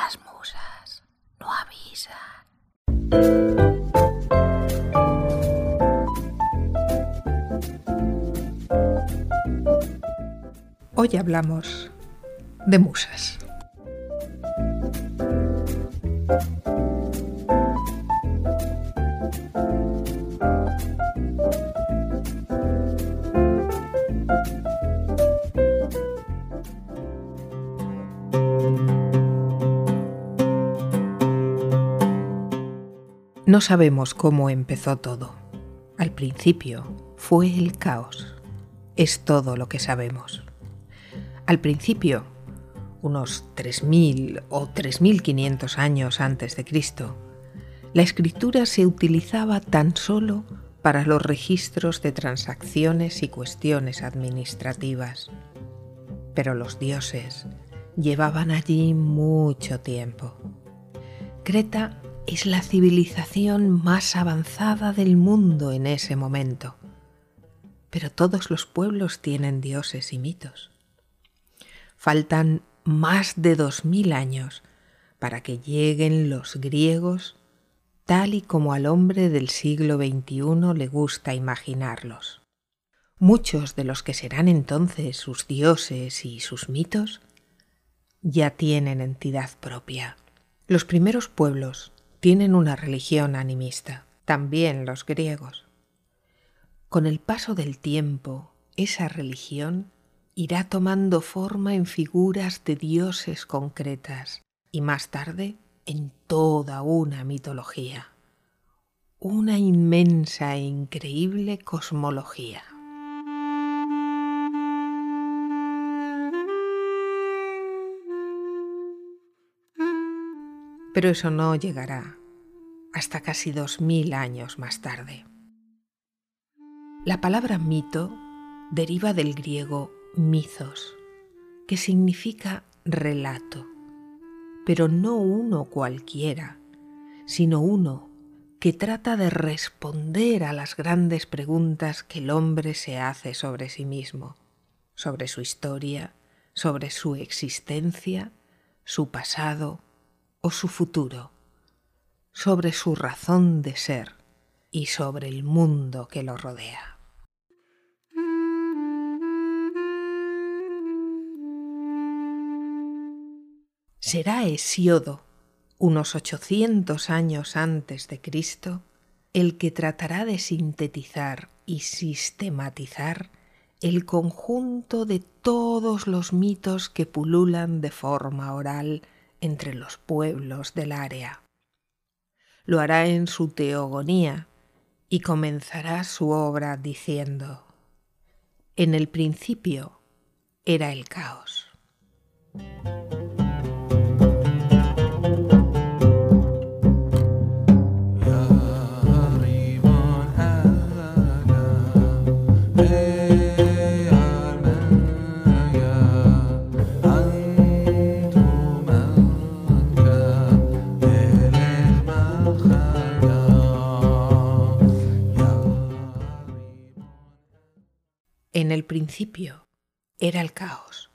Las musas no avisan. Hoy hablamos de musas. No sabemos cómo empezó todo. Al principio fue el caos. Es todo lo que sabemos. Al principio, unos 3.000 o 3.500 años antes de Cristo, la escritura se utilizaba tan solo para los registros de transacciones y cuestiones administrativas. Pero los dioses llevaban allí mucho tiempo. Creta es la civilización más avanzada del mundo en ese momento. Pero todos los pueblos tienen dioses y mitos. Faltan más de dos mil años para que lleguen los griegos tal y como al hombre del siglo XXI le gusta imaginarlos. Muchos de los que serán entonces sus dioses y sus mitos ya tienen entidad propia. Los primeros pueblos tienen una religión animista, también los griegos. Con el paso del tiempo, esa religión irá tomando forma en figuras de dioses concretas y más tarde en toda una mitología, una inmensa e increíble cosmología. pero eso no llegará hasta casi dos mil años más tarde. La palabra mito deriva del griego mithos, que significa relato, pero no uno cualquiera, sino uno que trata de responder a las grandes preguntas que el hombre se hace sobre sí mismo, sobre su historia, sobre su existencia, su pasado, o su futuro, sobre su razón de ser y sobre el mundo que lo rodea. Será Hesiodo, unos 800 años antes de Cristo, el que tratará de sintetizar y sistematizar el conjunto de todos los mitos que pululan de forma oral entre los pueblos del área. Lo hará en su teogonía y comenzará su obra diciendo, en el principio era el caos. En el principio era el caos.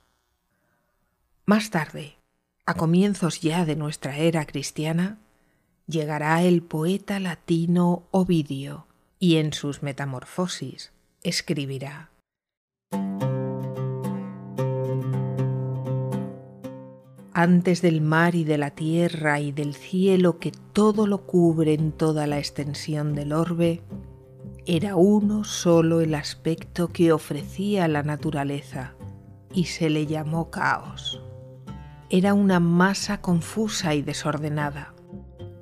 Más tarde, a comienzos ya de nuestra era cristiana, llegará el poeta latino Ovidio y en sus Metamorfosis escribirá Antes del mar y de la tierra y del cielo que todo lo cubre en toda la extensión del orbe, era uno solo el aspecto que ofrecía la naturaleza y se le llamó caos. Era una masa confusa y desordenada,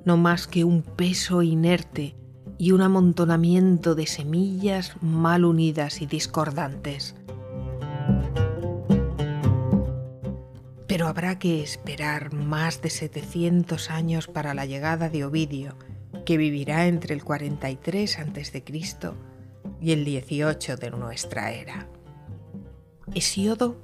no más que un peso inerte y un amontonamiento de semillas mal unidas y discordantes. Pero habrá que esperar más de 700 años para la llegada de Ovidio, que vivirá entre el 43 a.C. y el 18 de nuestra era. Hesiodo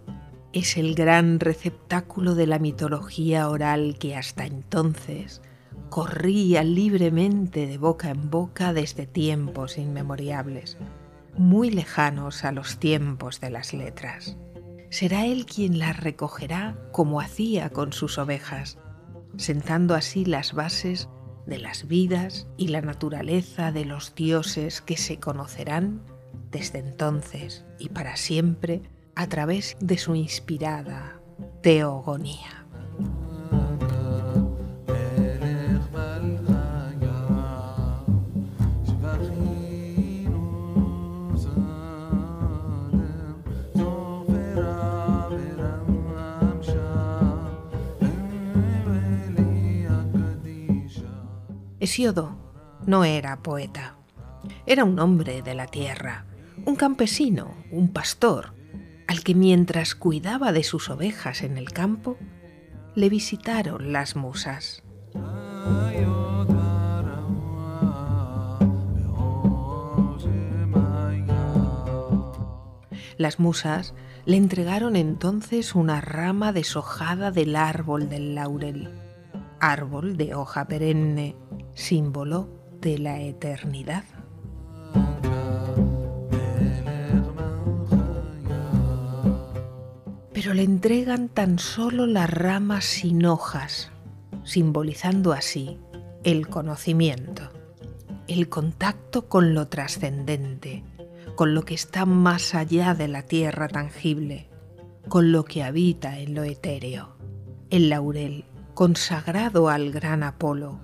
es el gran receptáculo de la mitología oral que hasta entonces corría libremente de boca en boca desde tiempos inmemoriales, muy lejanos a los tiempos de las letras. Será él quien las recogerá como hacía con sus ovejas, sentando así las bases de las vidas y la naturaleza de los dioses que se conocerán desde entonces y para siempre a través de su inspirada teogonía. Hesiodo no era poeta. Era un hombre de la tierra, un campesino, un pastor, al que mientras cuidaba de sus ovejas en el campo, le visitaron las musas. Las musas le entregaron entonces una rama deshojada del árbol del laurel, árbol de hoja perenne, símbolo de la eternidad. pero le entregan tan solo las ramas sin hojas, simbolizando así el conocimiento, el contacto con lo trascendente, con lo que está más allá de la tierra tangible, con lo que habita en lo etéreo. El laurel, consagrado al gran Apolo,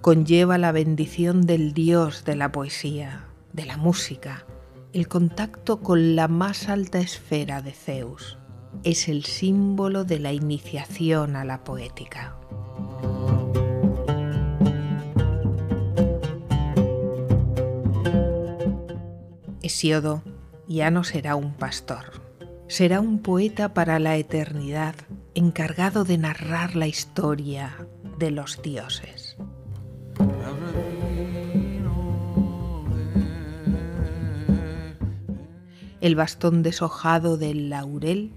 conlleva la bendición del dios de la poesía, de la música, el contacto con la más alta esfera de Zeus es el símbolo de la iniciación a la poética. Hesiodo ya no será un pastor, será un poeta para la eternidad, encargado de narrar la historia de los dioses. El bastón deshojado del laurel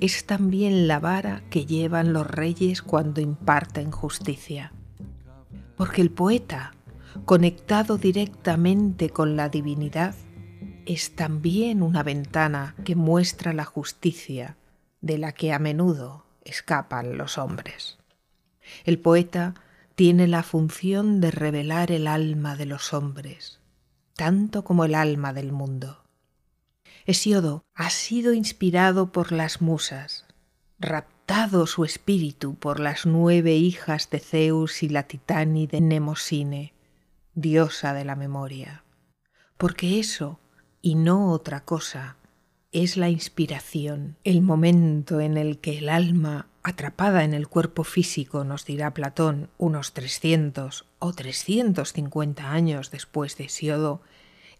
es también la vara que llevan los reyes cuando imparten justicia. Porque el poeta, conectado directamente con la divinidad, es también una ventana que muestra la justicia de la que a menudo escapan los hombres. El poeta tiene la función de revelar el alma de los hombres, tanto como el alma del mundo. Hesiodo ha sido inspirado por las musas, raptado su espíritu por las nueve hijas de Zeus y la titánide Nemosine, diosa de la memoria, porque eso, y no otra cosa, es la inspiración, el momento en el que el alma, atrapada en el cuerpo físico, nos dirá Platón, unos 300 o 350 años después de Hesiodo,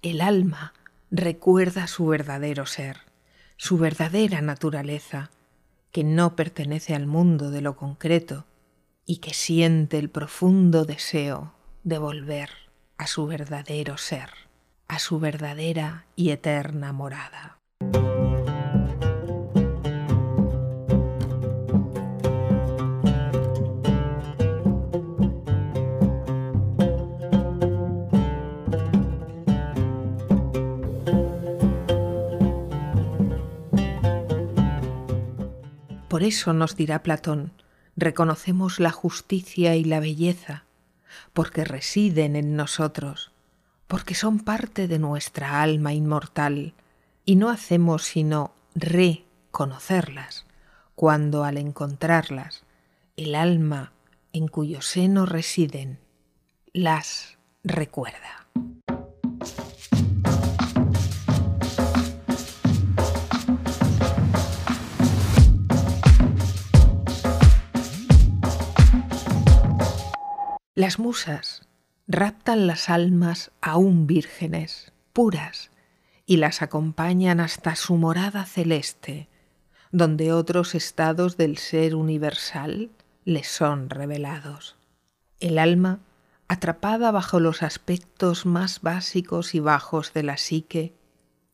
el alma recuerda su verdadero ser, su verdadera naturaleza, que no pertenece al mundo de lo concreto y que siente el profundo deseo de volver a su verdadero ser, a su verdadera y eterna morada. Por eso nos dirá Platón, reconocemos la justicia y la belleza, porque residen en nosotros, porque son parte de nuestra alma inmortal, y no hacemos sino reconocerlas, cuando al encontrarlas, el alma en cuyo seno residen las recuerda. Las musas raptan las almas aún vírgenes, puras, y las acompañan hasta su morada celeste, donde otros estados del ser universal les son revelados. El alma, atrapada bajo los aspectos más básicos y bajos de la psique,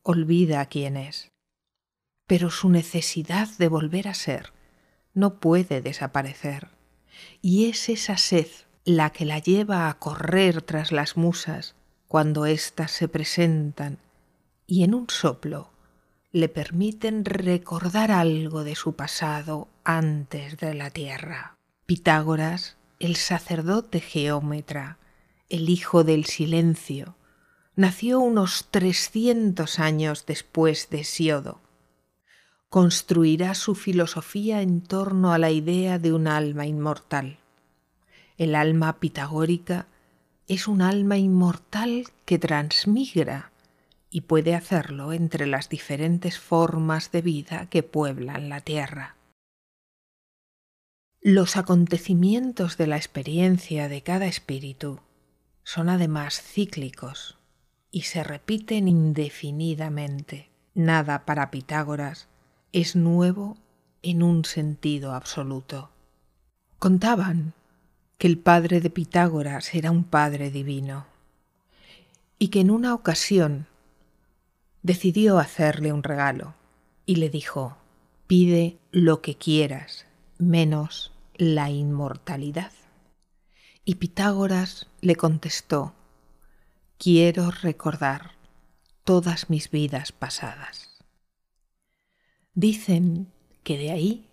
olvida quién es. Pero su necesidad de volver a ser no puede desaparecer, y es esa sed la que la lleva a correr tras las musas cuando éstas se presentan y en un soplo le permiten recordar algo de su pasado antes de la tierra. Pitágoras, el sacerdote geómetra, el hijo del silencio, nació unos 300 años después de Siodo. Construirá su filosofía en torno a la idea de un alma inmortal. El alma pitagórica es un alma inmortal que transmigra y puede hacerlo entre las diferentes formas de vida que pueblan la tierra. Los acontecimientos de la experiencia de cada espíritu son además cíclicos y se repiten indefinidamente. Nada para Pitágoras es nuevo en un sentido absoluto. Contaban que el padre de Pitágoras era un padre divino y que en una ocasión decidió hacerle un regalo y le dijo, pide lo que quieras, menos la inmortalidad. Y Pitágoras le contestó, quiero recordar todas mis vidas pasadas. Dicen que de ahí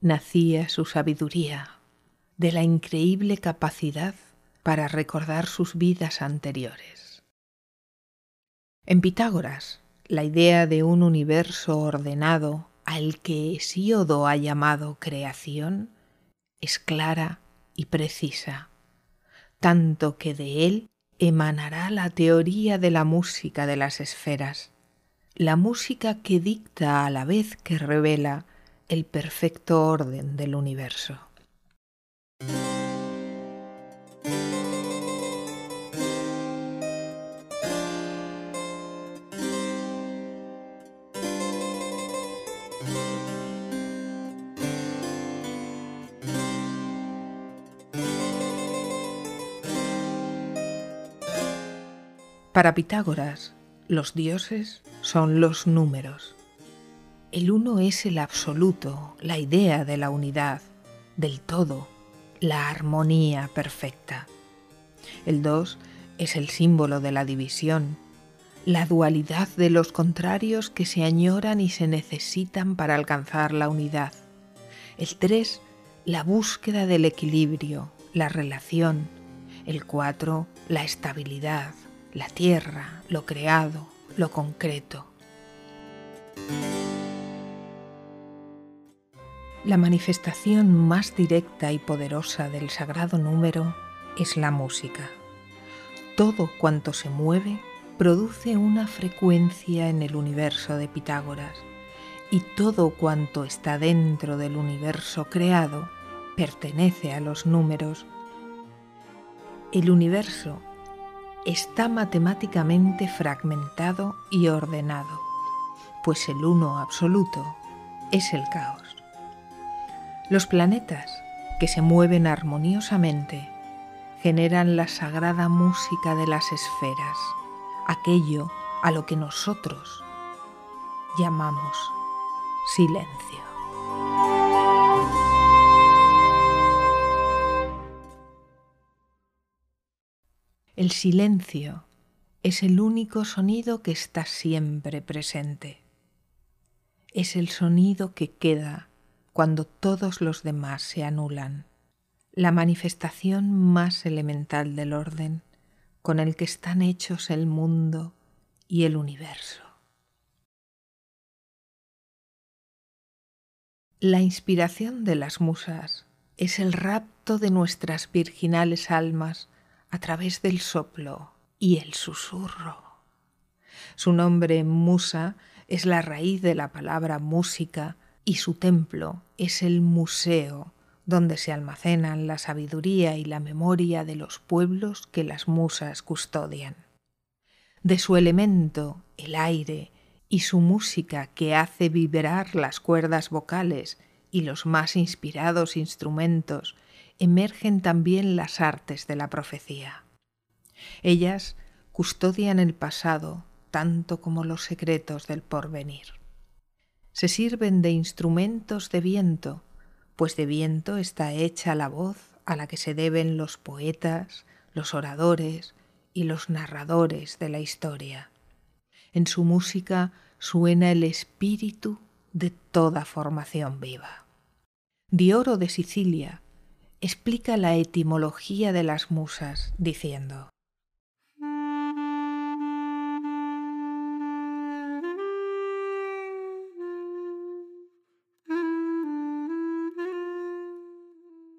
nacía su sabiduría, de la increíble capacidad para recordar sus vidas anteriores. En Pitágoras, la idea de un universo ordenado al que Hesíodo ha llamado creación es clara y precisa, tanto que de él emanará la teoría de la música de las esferas, la música que dicta a la vez que revela el perfecto orden del universo. Para Pitágoras, los dioses son los números. El uno es el absoluto, la idea de la unidad, del todo, la armonía perfecta. El dos es el símbolo de la división, la dualidad de los contrarios que se añoran y se necesitan para alcanzar la unidad. El tres, la búsqueda del equilibrio, la relación. El cuatro, la estabilidad, la tierra, lo creado, lo concreto. La manifestación más directa y poderosa del sagrado número es la música. Todo cuanto se mueve produce una frecuencia en el universo de Pitágoras y todo cuanto está dentro del universo creado pertenece a los números. El universo está matemáticamente fragmentado y ordenado, pues el uno absoluto es el caos. Los planetas, que se mueven armoniosamente, generan la sagrada música de las esferas, aquello a lo que nosotros llamamos silencio. El silencio es el único sonido que está siempre presente. Es el sonido que queda cuando todos los demás se anulan, la manifestación más elemental del orden con el que están hechos el mundo y el universo. La inspiración de las musas es el rapto de nuestras virginales almas a través del soplo y el susurro. Su nombre musa es la raíz de la palabra música y su templo es el museo donde se almacenan la sabiduría y la memoria de los pueblos que las musas custodian. De su elemento, el aire, y su música que hace vibrar las cuerdas vocales y los más inspirados instrumentos emergen también las artes de la profecía. Ellas custodian el pasado tanto como los secretos del porvenir. Se sirven de instrumentos de viento, pues de viento está hecha la voz a la que se deben los poetas, los oradores y los narradores de la historia. En su música suena el espíritu de toda formación viva. Dioro de Sicilia explica la etimología de las musas diciendo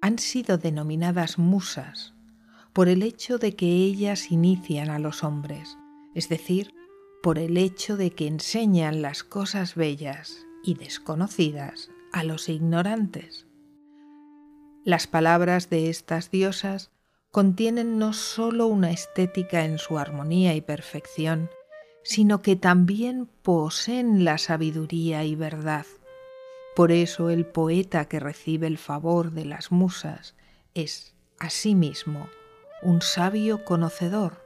han sido denominadas musas por el hecho de que ellas inician a los hombres, es decir, por el hecho de que enseñan las cosas bellas y desconocidas a los ignorantes. Las palabras de estas diosas contienen no sólo una estética en su armonía y perfección, sino que también poseen la sabiduría y verdad por eso el poeta que recibe el favor de las musas es, asimismo, un sabio conocedor,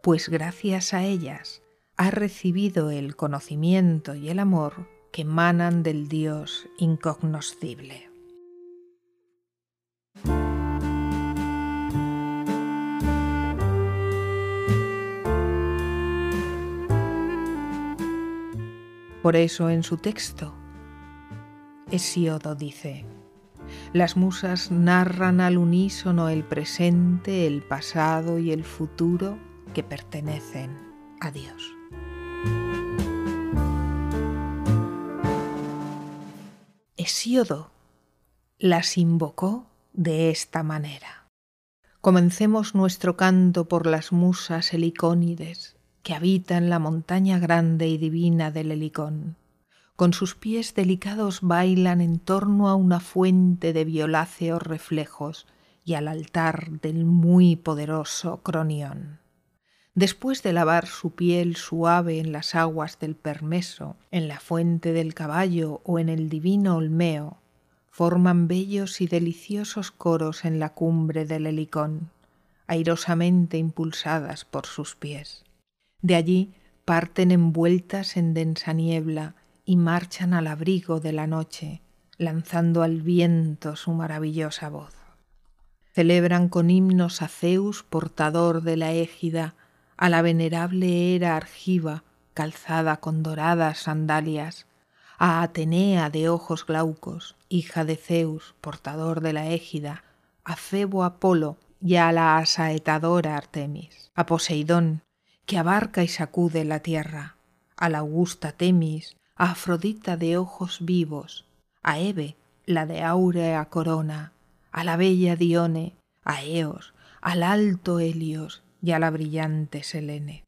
pues gracias a ellas ha recibido el conocimiento y el amor que emanan del Dios incognoscible. Por eso en su texto Hesiodo dice, las musas narran al unísono el presente, el pasado y el futuro que pertenecen a Dios. Hesíodo las invocó de esta manera. Comencemos nuestro canto por las musas helicónides que habitan la montaña grande y divina del Helicón con sus pies delicados bailan en torno a una fuente de violáceos reflejos y al altar del muy poderoso Cronión. Después de lavar su piel suave en las aguas del Permeso, en la fuente del caballo o en el divino Olmeo, forman bellos y deliciosos coros en la cumbre del Helicón, airosamente impulsadas por sus pies. De allí parten envueltas en densa niebla y marchan al abrigo de la noche, lanzando al viento su maravillosa voz. Celebran con himnos a Zeus, portador de la égida, a la venerable era argiva, calzada con doradas sandalias, a Atenea de ojos glaucos, hija de Zeus, portador de la égida, a Febo Apolo y a la asaetadora Artemis, a Poseidón, que abarca y sacude la tierra, a la augusta Temis, a Afrodita de ojos vivos, a Eve, la de áurea corona, a la bella Dione, a Eos, al alto Helios y a la brillante Selene,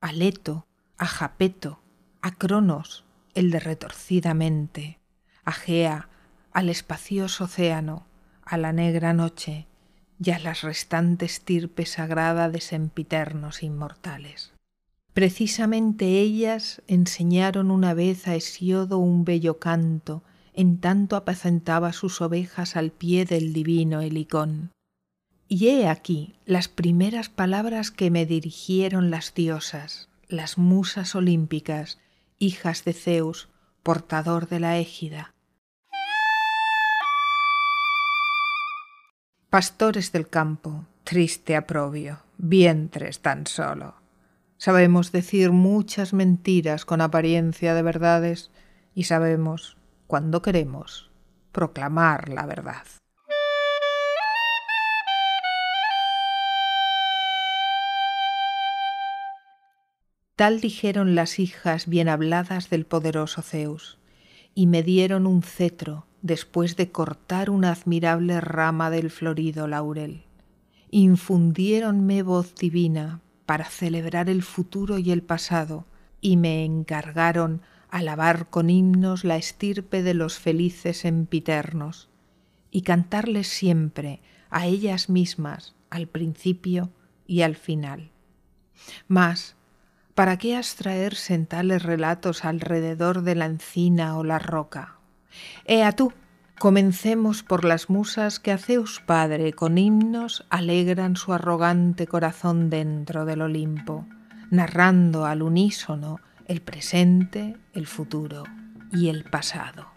a Leto, a Japeto, a Cronos, el de retorcida mente, a Gea, al espacioso océano, a la negra noche y a las restantes tirpes sagrada de sempiternos inmortales. Precisamente ellas enseñaron una vez a Hesiodo un bello canto, en tanto apacentaba sus ovejas al pie del divino Helicón. Y he aquí las primeras palabras que me dirigieron las diosas, las musas olímpicas, hijas de Zeus, portador de la égida. Pastores del campo, triste aprobio, vientres tan solo Sabemos decir muchas mentiras con apariencia de verdades y sabemos, cuando queremos, proclamar la verdad. Tal dijeron las hijas bien habladas del poderoso Zeus, y me dieron un cetro después de cortar una admirable rama del florido laurel. Infundiéronme voz divina para celebrar el futuro y el pasado, y me encargaron alabar con himnos la estirpe de los felices empiternos, y cantarles siempre a ellas mismas al principio y al final. Mas, ¿para qué abstraerse en tales relatos alrededor de la encina o la roca? Ea tú, Comencemos por las musas que a Zeus Padre con himnos alegran su arrogante corazón dentro del Olimpo, narrando al unísono el presente, el futuro y el pasado.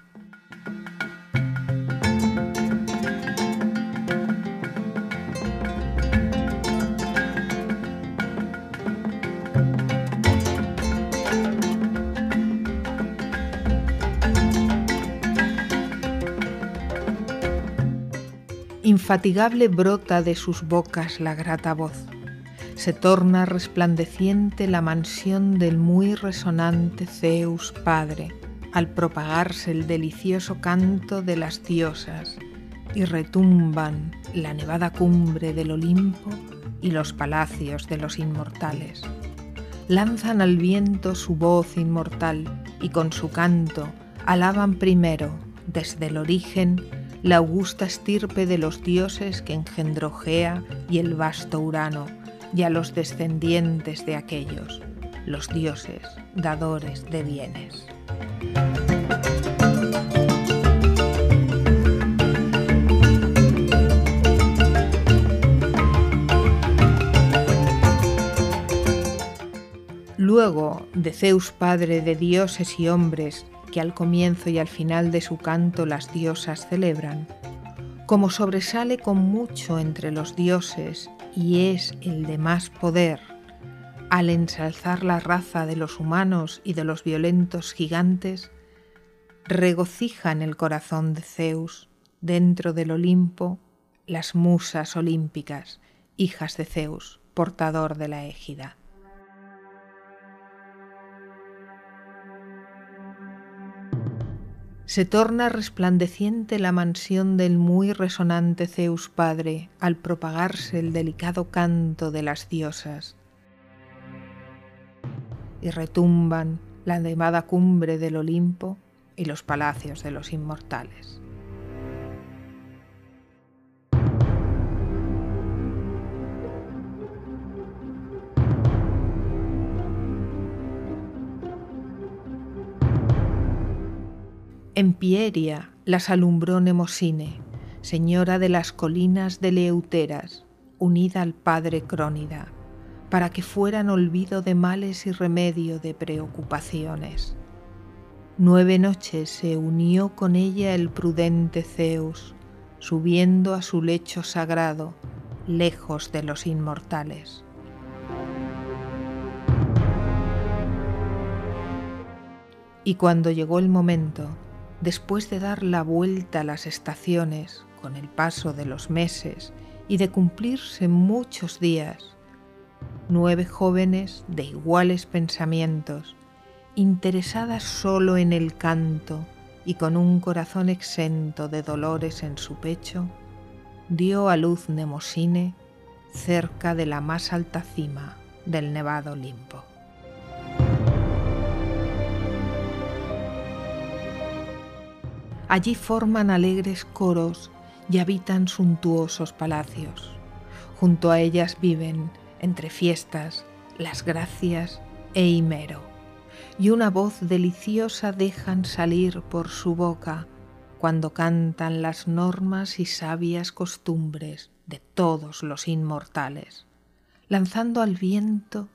Infatigable brota de sus bocas la grata voz. Se torna resplandeciente la mansión del muy resonante Zeus Padre, al propagarse el delicioso canto de las diosas, y retumban la nevada cumbre del Olimpo y los palacios de los inmortales. Lanzan al viento su voz inmortal y con su canto alaban primero, desde el origen, la augusta estirpe de los dioses que engendró Gea y el vasto Urano, y a los descendientes de aquellos, los dioses dadores de bienes. Luego de Zeus padre de dioses y hombres, que al comienzo y al final de su canto las diosas celebran, como sobresale con mucho entre los dioses y es el de más poder, al ensalzar la raza de los humanos y de los violentos gigantes, regocijan el corazón de Zeus dentro del Olimpo las musas olímpicas, hijas de Zeus, portador de la égida. Se torna resplandeciente la mansión del muy resonante Zeus Padre al propagarse el delicado canto de las diosas. Y retumban la nevada cumbre del Olimpo y los palacios de los inmortales. En Pieria las alumbró Nemosine, señora de las colinas de Leuteras, unida al padre Crónida, para que fueran olvido de males y remedio de preocupaciones. Nueve noches se unió con ella el prudente Zeus, subiendo a su lecho sagrado, lejos de los inmortales. Y cuando llegó el momento, después de dar la vuelta a las estaciones con el paso de los meses y de cumplirse muchos días, nueve jóvenes de iguales pensamientos, interesadas solo en el canto y con un corazón exento de dolores en su pecho, dio a luz Nemosine cerca de la más alta cima del nevado Olimpo. Allí forman alegres coros y habitan suntuosos palacios. Junto a ellas viven, entre fiestas, las gracias e Himero, y una voz deliciosa dejan salir por su boca cuando cantan las normas y sabias costumbres de todos los inmortales, lanzando al viento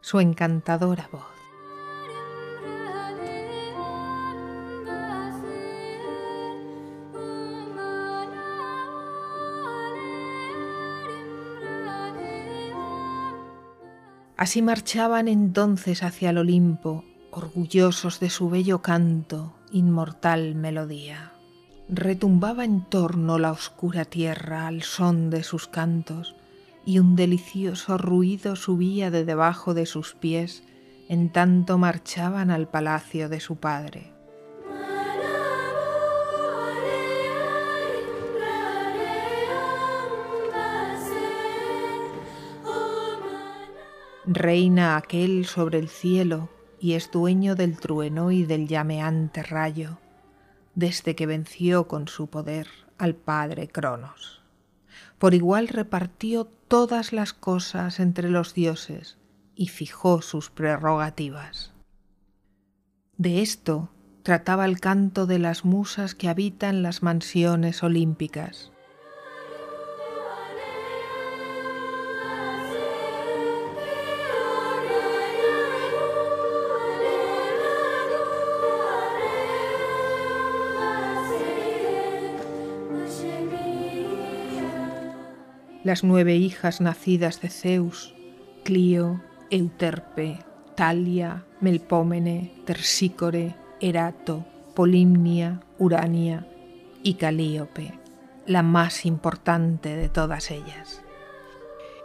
su encantadora voz. Así marchaban entonces hacia el Olimpo, orgullosos de su bello canto, inmortal melodía. Retumbaba en torno la oscura tierra al son de sus cantos, y un delicioso ruido subía de debajo de sus pies en tanto marchaban al palacio de su padre. Reina aquel sobre el cielo y es dueño del trueno y del llameante rayo, desde que venció con su poder al padre Cronos. Por igual repartió todas las cosas entre los dioses y fijó sus prerrogativas. De esto trataba el canto de las musas que habitan las mansiones olímpicas las nueve hijas nacidas de Zeus, Clio, Euterpe, Talia, Melpómene, Tersícore, Erato, Polimnia, Urania y Calíope, la más importante de todas ellas.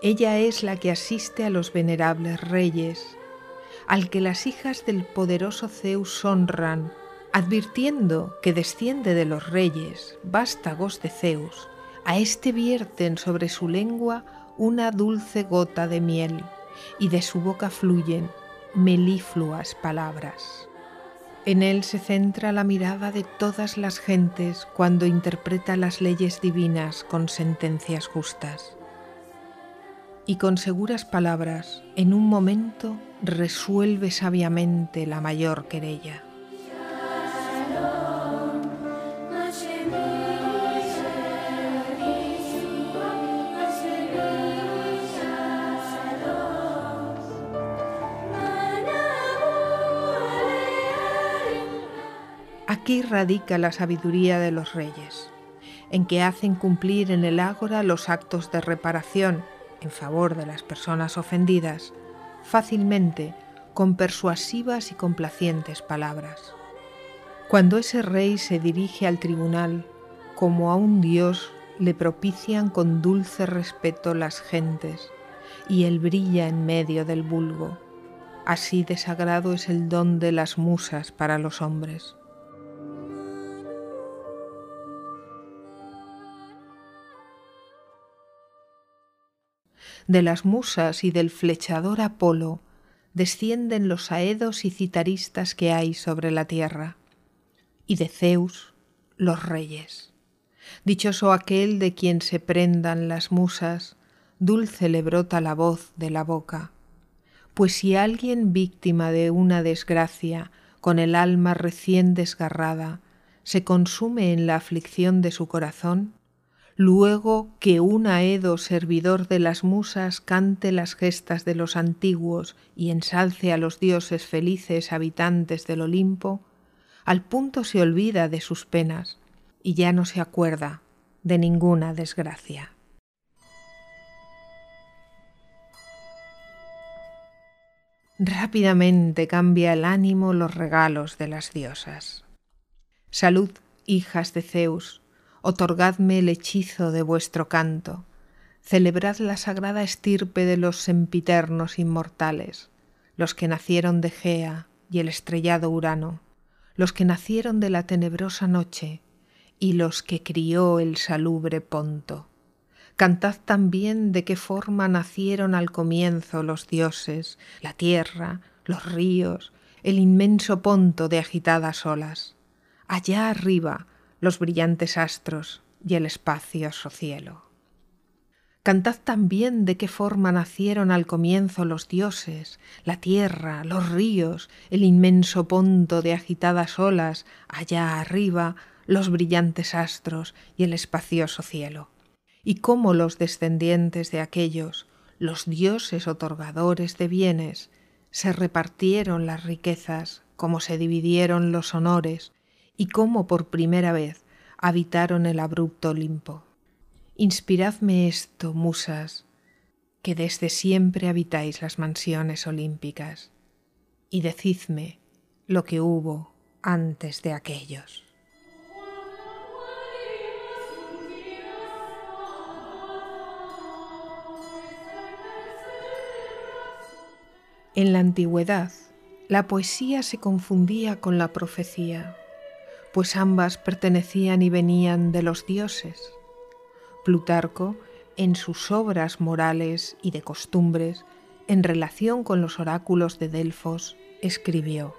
Ella es la que asiste a los venerables reyes, al que las hijas del poderoso Zeus honran, advirtiendo que desciende de los reyes, vástagos de Zeus, a éste vierten sobre su lengua una dulce gota de miel, y de su boca fluyen melifluas palabras. En él se centra la mirada de todas las gentes cuando interpreta las leyes divinas con sentencias justas. Y con seguras palabras, en un momento, resuelve sabiamente la mayor querella. Radica la sabiduría de los reyes, en que hacen cumplir en el ágora los actos de reparación en favor de las personas ofendidas, fácilmente con persuasivas y complacientes palabras. Cuando ese rey se dirige al tribunal, como a un dios, le propician con dulce respeto las gentes, y él brilla en medio del vulgo. Así de sagrado es el don de las musas para los hombres. De las musas y del flechador Apolo, descienden los aedos y citaristas que hay sobre la tierra, y de Zeus los reyes. Dichoso aquel de quien se prendan las musas, dulce le brota la voz de la boca. Pues si alguien víctima de una desgracia, con el alma recién desgarrada, se consume en la aflicción de su corazón, Luego que un Aedo servidor de las musas cante las gestas de los antiguos y ensalce a los dioses felices habitantes del Olimpo, al punto se olvida de sus penas y ya no se acuerda de ninguna desgracia. Rápidamente cambia el ánimo los regalos de las diosas. Salud, hijas de Zeus, otorgadme el hechizo de vuestro canto, celebrad la sagrada estirpe de los sempiternos inmortales, los que nacieron de Gea y el estrellado Urano, los que nacieron de la tenebrosa noche y los que crió el salubre Ponto. Cantad también de qué forma nacieron al comienzo los dioses, la tierra, los ríos, el inmenso Ponto de agitadas olas. Allá arriba, los brillantes astros y el espacioso cielo. Cantad también de qué forma nacieron al comienzo los dioses, la tierra, los ríos, el inmenso ponto de agitadas olas, allá arriba los brillantes astros y el espacioso cielo, y cómo los descendientes de aquellos, los dioses otorgadores de bienes, se repartieron las riquezas, como se dividieron los honores, y cómo por primera vez habitaron el abrupto Olimpo. Inspiradme esto, musas, que desde siempre habitáis las mansiones olímpicas, y decidme lo que hubo antes de aquellos. En la antigüedad, la poesía se confundía con la profecía pues ambas pertenecían y venían de los dioses. Plutarco, en sus obras morales y de costumbres, en relación con los oráculos de Delfos, escribió,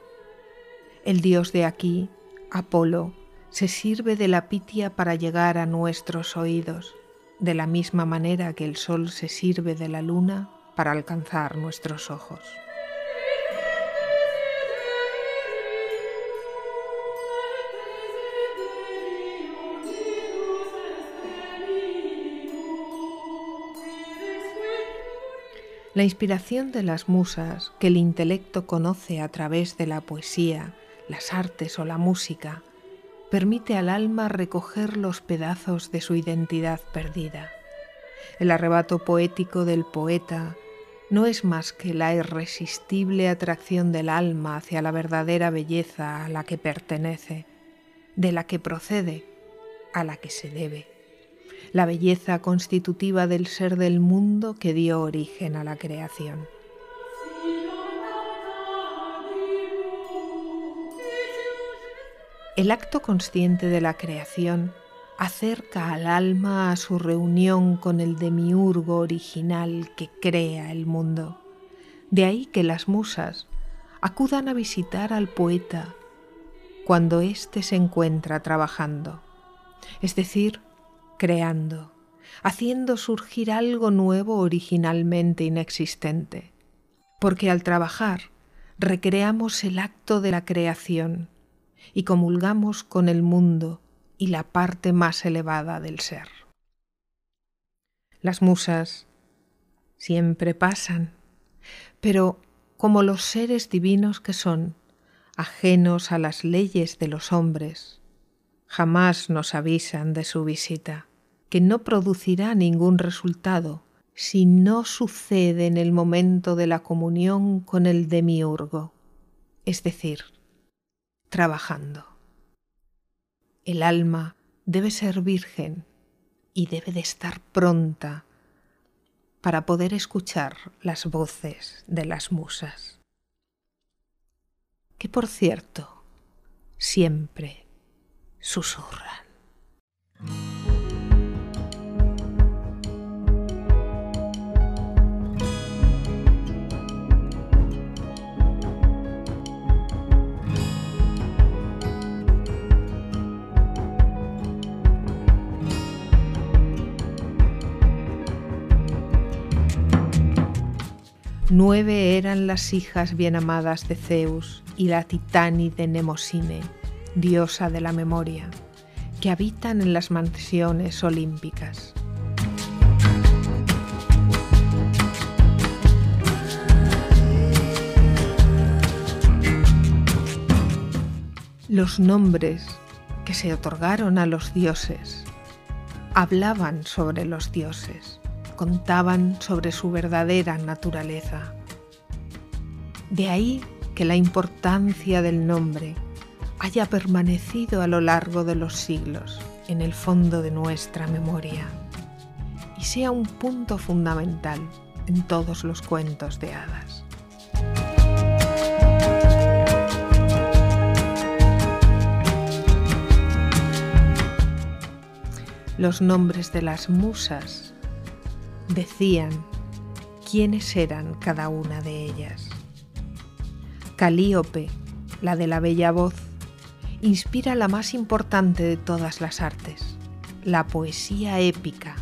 El dios de aquí, Apolo, se sirve de la pitia para llegar a nuestros oídos, de la misma manera que el sol se sirve de la luna para alcanzar nuestros ojos. La inspiración de las musas que el intelecto conoce a través de la poesía, las artes o la música, permite al alma recoger los pedazos de su identidad perdida. El arrebato poético del poeta no es más que la irresistible atracción del alma hacia la verdadera belleza a la que pertenece, de la que procede, a la que se debe, la belleza constitutiva del ser del mundo que dio origen a la creación. El acto consciente de la creación acerca al alma a su reunión con el demiurgo original que crea el mundo. De ahí que las musas acudan a visitar al poeta cuando éste se encuentra trabajando, es decir, creando, haciendo surgir algo nuevo originalmente inexistente. Porque al trabajar recreamos el acto de la creación y comulgamos con el mundo y la parte más elevada del ser. Las musas siempre pasan, pero como los seres divinos que son, ajenos a las leyes de los hombres, jamás nos avisan de su visita, que no producirá ningún resultado si no sucede en el momento de la comunión con el demiurgo, es decir, trabajando. El alma debe ser virgen y debe de estar pronta para poder escuchar las voces de las musas. Que por cierto, siempre susurran. Nueve eran las hijas bien amadas de Zeus y la titánide Nemosine, diosa de la memoria, que habitan en las mansiones olímpicas. Los nombres que se otorgaron a los dioses hablaban sobre los dioses contaban sobre su verdadera naturaleza. De ahí que la importancia del nombre haya permanecido a lo largo de los siglos en el fondo de nuestra memoria y sea un punto fundamental en todos los cuentos de hadas. Los nombres de las musas decían quiénes eran cada una de ellas. Calíope, la de la bella voz, inspira la más importante de todas las artes, la poesía épica.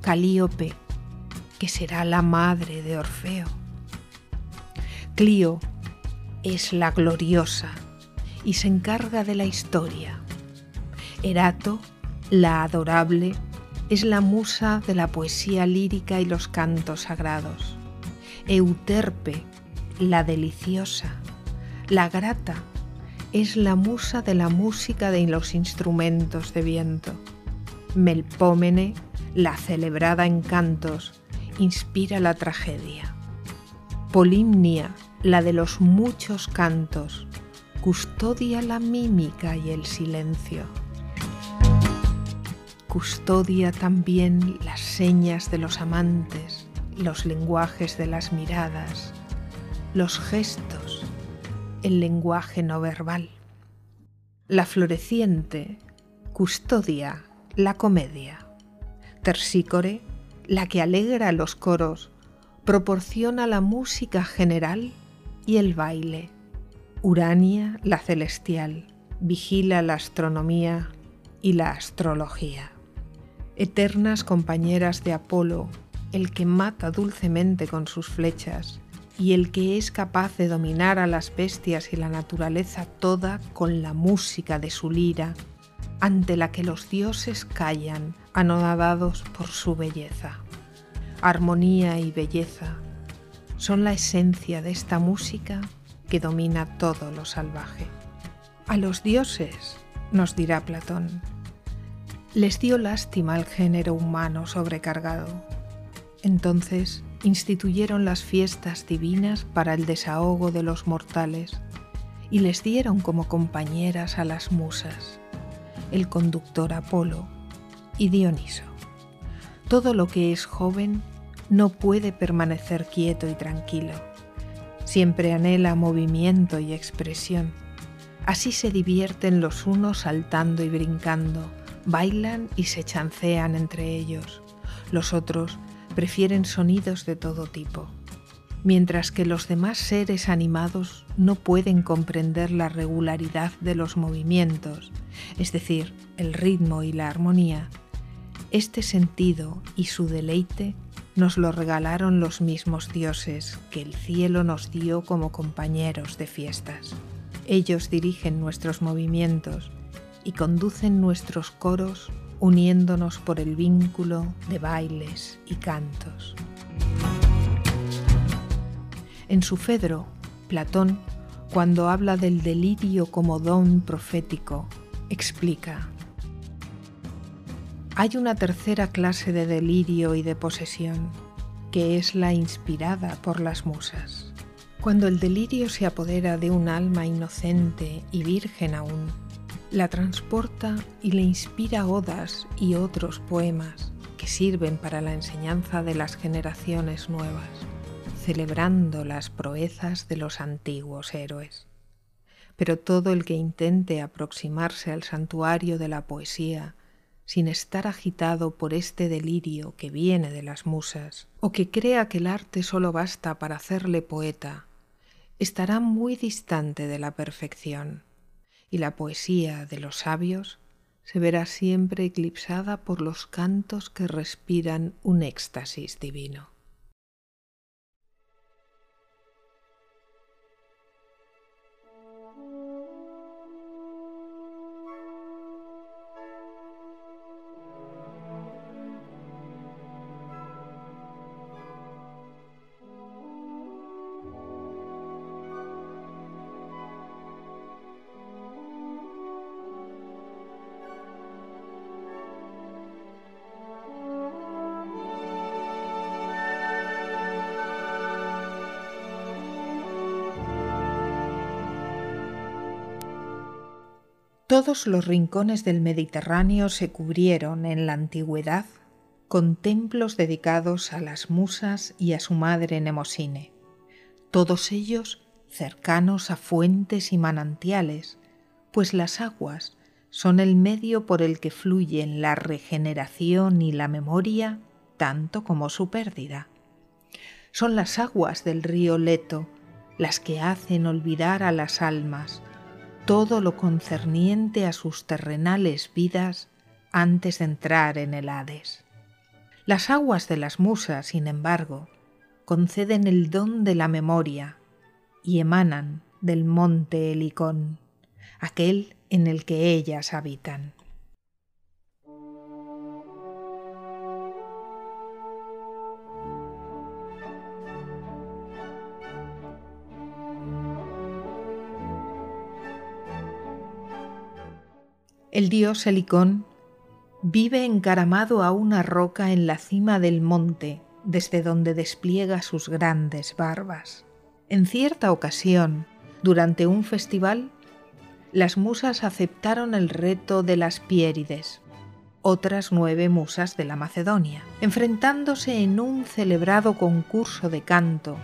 Calíope, que será la madre de Orfeo. Clío es la gloriosa y se encarga de la historia. Erato, la adorable es la musa de la poesía lírica y los cantos sagrados. Euterpe, la deliciosa, la grata, es la musa de la música de los instrumentos de viento. Melpómene, la celebrada en cantos, inspira la tragedia. Polimnia, la de los muchos cantos, custodia la mímica y el silencio custodia también las señas de los amantes, los lenguajes de las miradas, los gestos, el lenguaje no verbal. La floreciente custodia la comedia. Tersícore, la que alegra los coros, proporciona la música general y el baile. Urania, la celestial, vigila la astronomía y la astrología eternas compañeras de Apolo, el que mata dulcemente con sus flechas, y el que es capaz de dominar a las bestias y la naturaleza toda con la música de su lira, ante la que los dioses callan, anonadados por su belleza. Armonía y belleza son la esencia de esta música que domina todo lo salvaje. A los dioses, nos dirá Platón, les dio lástima al género humano sobrecargado. Entonces instituyeron las fiestas divinas para el desahogo de los mortales y les dieron como compañeras a las musas, el conductor Apolo y Dioniso. Todo lo que es joven no puede permanecer quieto y tranquilo. Siempre anhela movimiento y expresión. Así se divierten los unos saltando y brincando, bailan y se chancean entre ellos. Los otros prefieren sonidos de todo tipo. Mientras que los demás seres animados no pueden comprender la regularidad de los movimientos, es decir, el ritmo y la armonía, este sentido y su deleite nos lo regalaron los mismos dioses que el cielo nos dio como compañeros de fiestas. Ellos dirigen nuestros movimientos y conducen nuestros coros uniéndonos por el vínculo de bailes y cantos. En su Fedro, Platón, cuando habla del delirio como don profético, explica, hay una tercera clase de delirio y de posesión, que es la inspirada por las musas. Cuando el delirio se apodera de un alma inocente y virgen aún, la transporta y le inspira odas y otros poemas que sirven para la enseñanza de las generaciones nuevas, celebrando las proezas de los antiguos héroes. Pero todo el que intente aproximarse al santuario de la poesía sin estar agitado por este delirio que viene de las musas, o que crea que el arte solo basta para hacerle poeta, estará muy distante de la perfección, y la poesía de los sabios se verá siempre eclipsada por los cantos que respiran un éxtasis divino. Todos los rincones del Mediterráneo se cubrieron en la antigüedad con templos dedicados a las musas y a su madre Nemosine, todos ellos cercanos a fuentes y manantiales, pues las aguas son el medio por el que fluyen la regeneración y la memoria tanto como su pérdida. Son las aguas del río Leto las que hacen olvidar a las almas, todo lo concerniente a sus terrenales vidas antes de entrar en el Hades. Las aguas de las musas, sin embargo, conceden el don de la memoria y emanan del monte Helicón, aquel en el que ellas habitan. El dios Helicón vive encaramado a una roca en la cima del monte, desde donde despliega sus grandes barbas. En cierta ocasión, durante un festival, las musas aceptaron el reto de las Piérides, otras nueve musas de la Macedonia, enfrentándose en un celebrado concurso de canto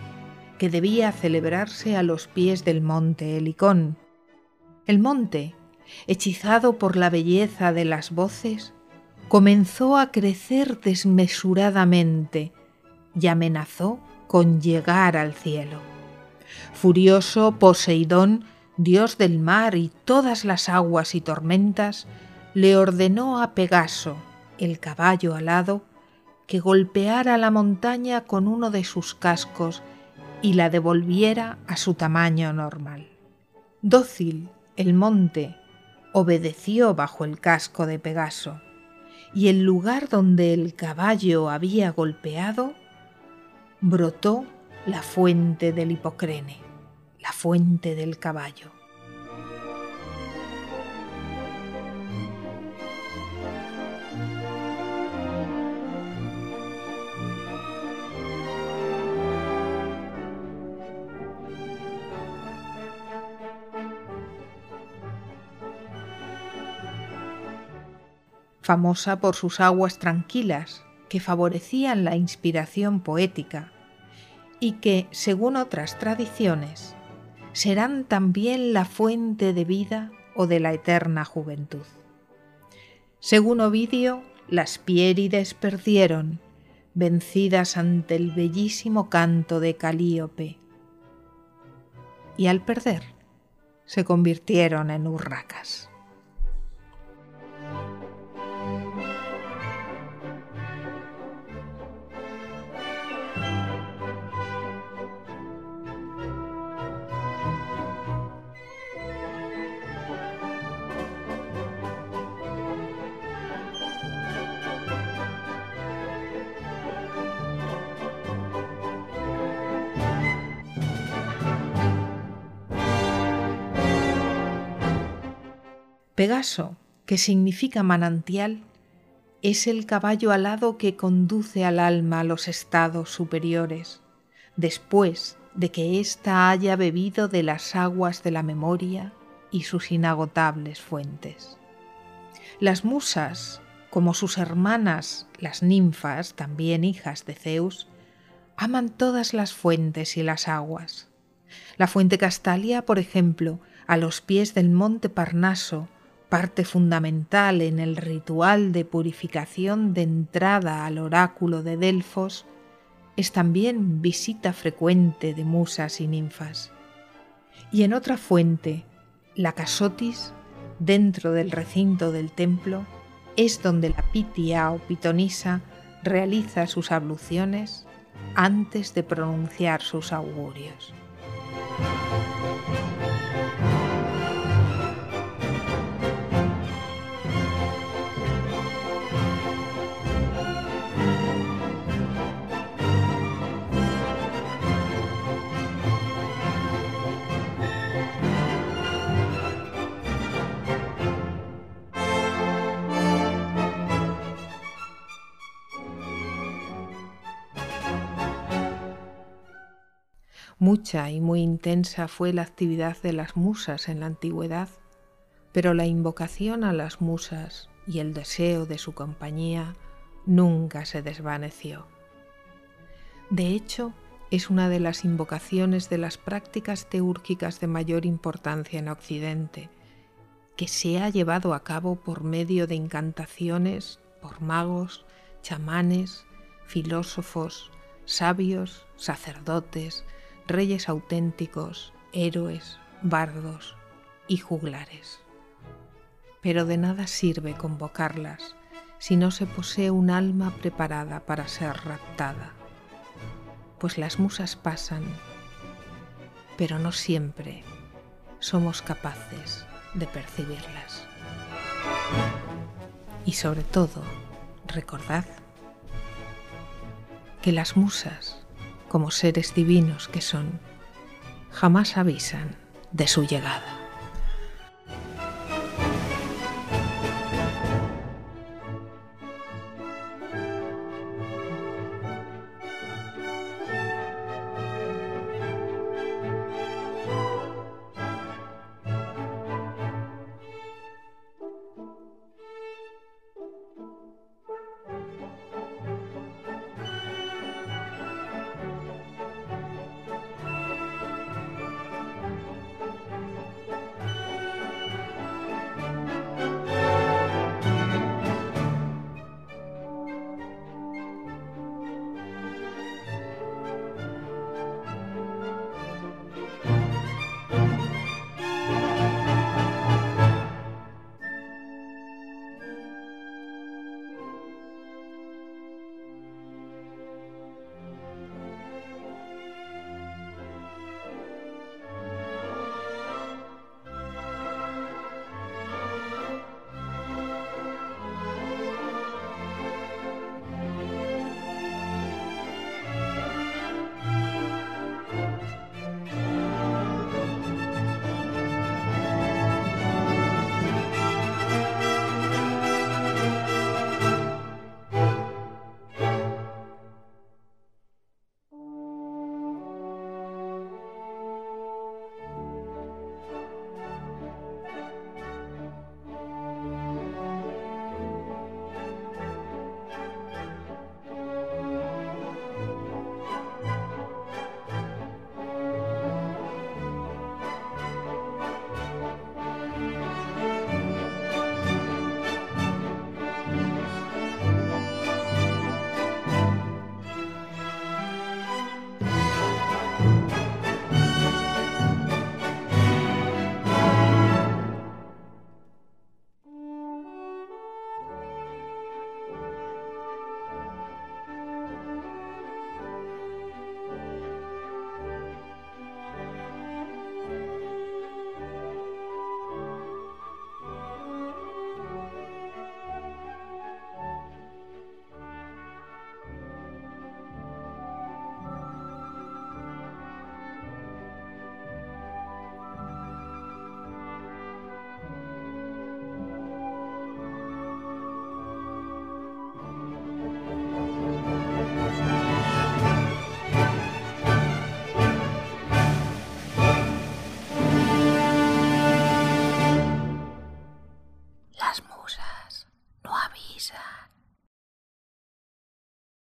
que debía celebrarse a los pies del monte Helicón. El monte, hechizado por la belleza de las voces, comenzó a crecer desmesuradamente y amenazó con llegar al cielo. Furioso Poseidón, dios del mar y todas las aguas y tormentas, le ordenó a Pegaso, el caballo alado, que golpeara la montaña con uno de sus cascos y la devolviera a su tamaño normal. Dócil, el monte, obedeció bajo el casco de Pegaso, y el lugar donde el caballo había golpeado brotó la fuente del Hipocrene, la fuente del caballo. Famosa por sus aguas tranquilas, que favorecían la inspiración poética y que, según otras tradiciones, serán también la fuente de vida o de la eterna juventud. Según Ovidio, las Piérides perdieron, vencidas ante el bellísimo canto de Calíope, y al perder se convirtieron en urracas. Pegaso, que significa manantial, es el caballo alado que conduce al alma a los estados superiores, después de que ésta haya bebido de las aguas de la memoria y sus inagotables fuentes. Las musas, como sus hermanas las ninfas, también hijas de Zeus, aman todas las fuentes y las aguas. La fuente Castalia, por ejemplo, a los pies del monte Parnaso, parte fundamental en el ritual de purificación de entrada al oráculo de Delfos, es también visita frecuente de musas y ninfas. Y en otra fuente, la Casotis, dentro del recinto del templo, es donde la Pitia o Pitonisa realiza sus abluciones antes de pronunciar sus augurios. Mucha y muy intensa fue la actividad de las musas en la antigüedad, pero la invocación a las musas y el deseo de su compañía nunca se desvaneció. De hecho, es una de las invocaciones de las prácticas teúrgicas de mayor importancia en Occidente, que se ha llevado a cabo por medio de incantaciones por magos, chamanes, filósofos, sabios, sacerdotes, reyes auténticos, héroes, bardos y juglares. Pero de nada sirve convocarlas si no se posee un alma preparada para ser raptada, pues las musas pasan, pero no siempre somos capaces de percibirlas. Y sobre todo, recordad que las musas como seres divinos que son, jamás avisan de su llegada.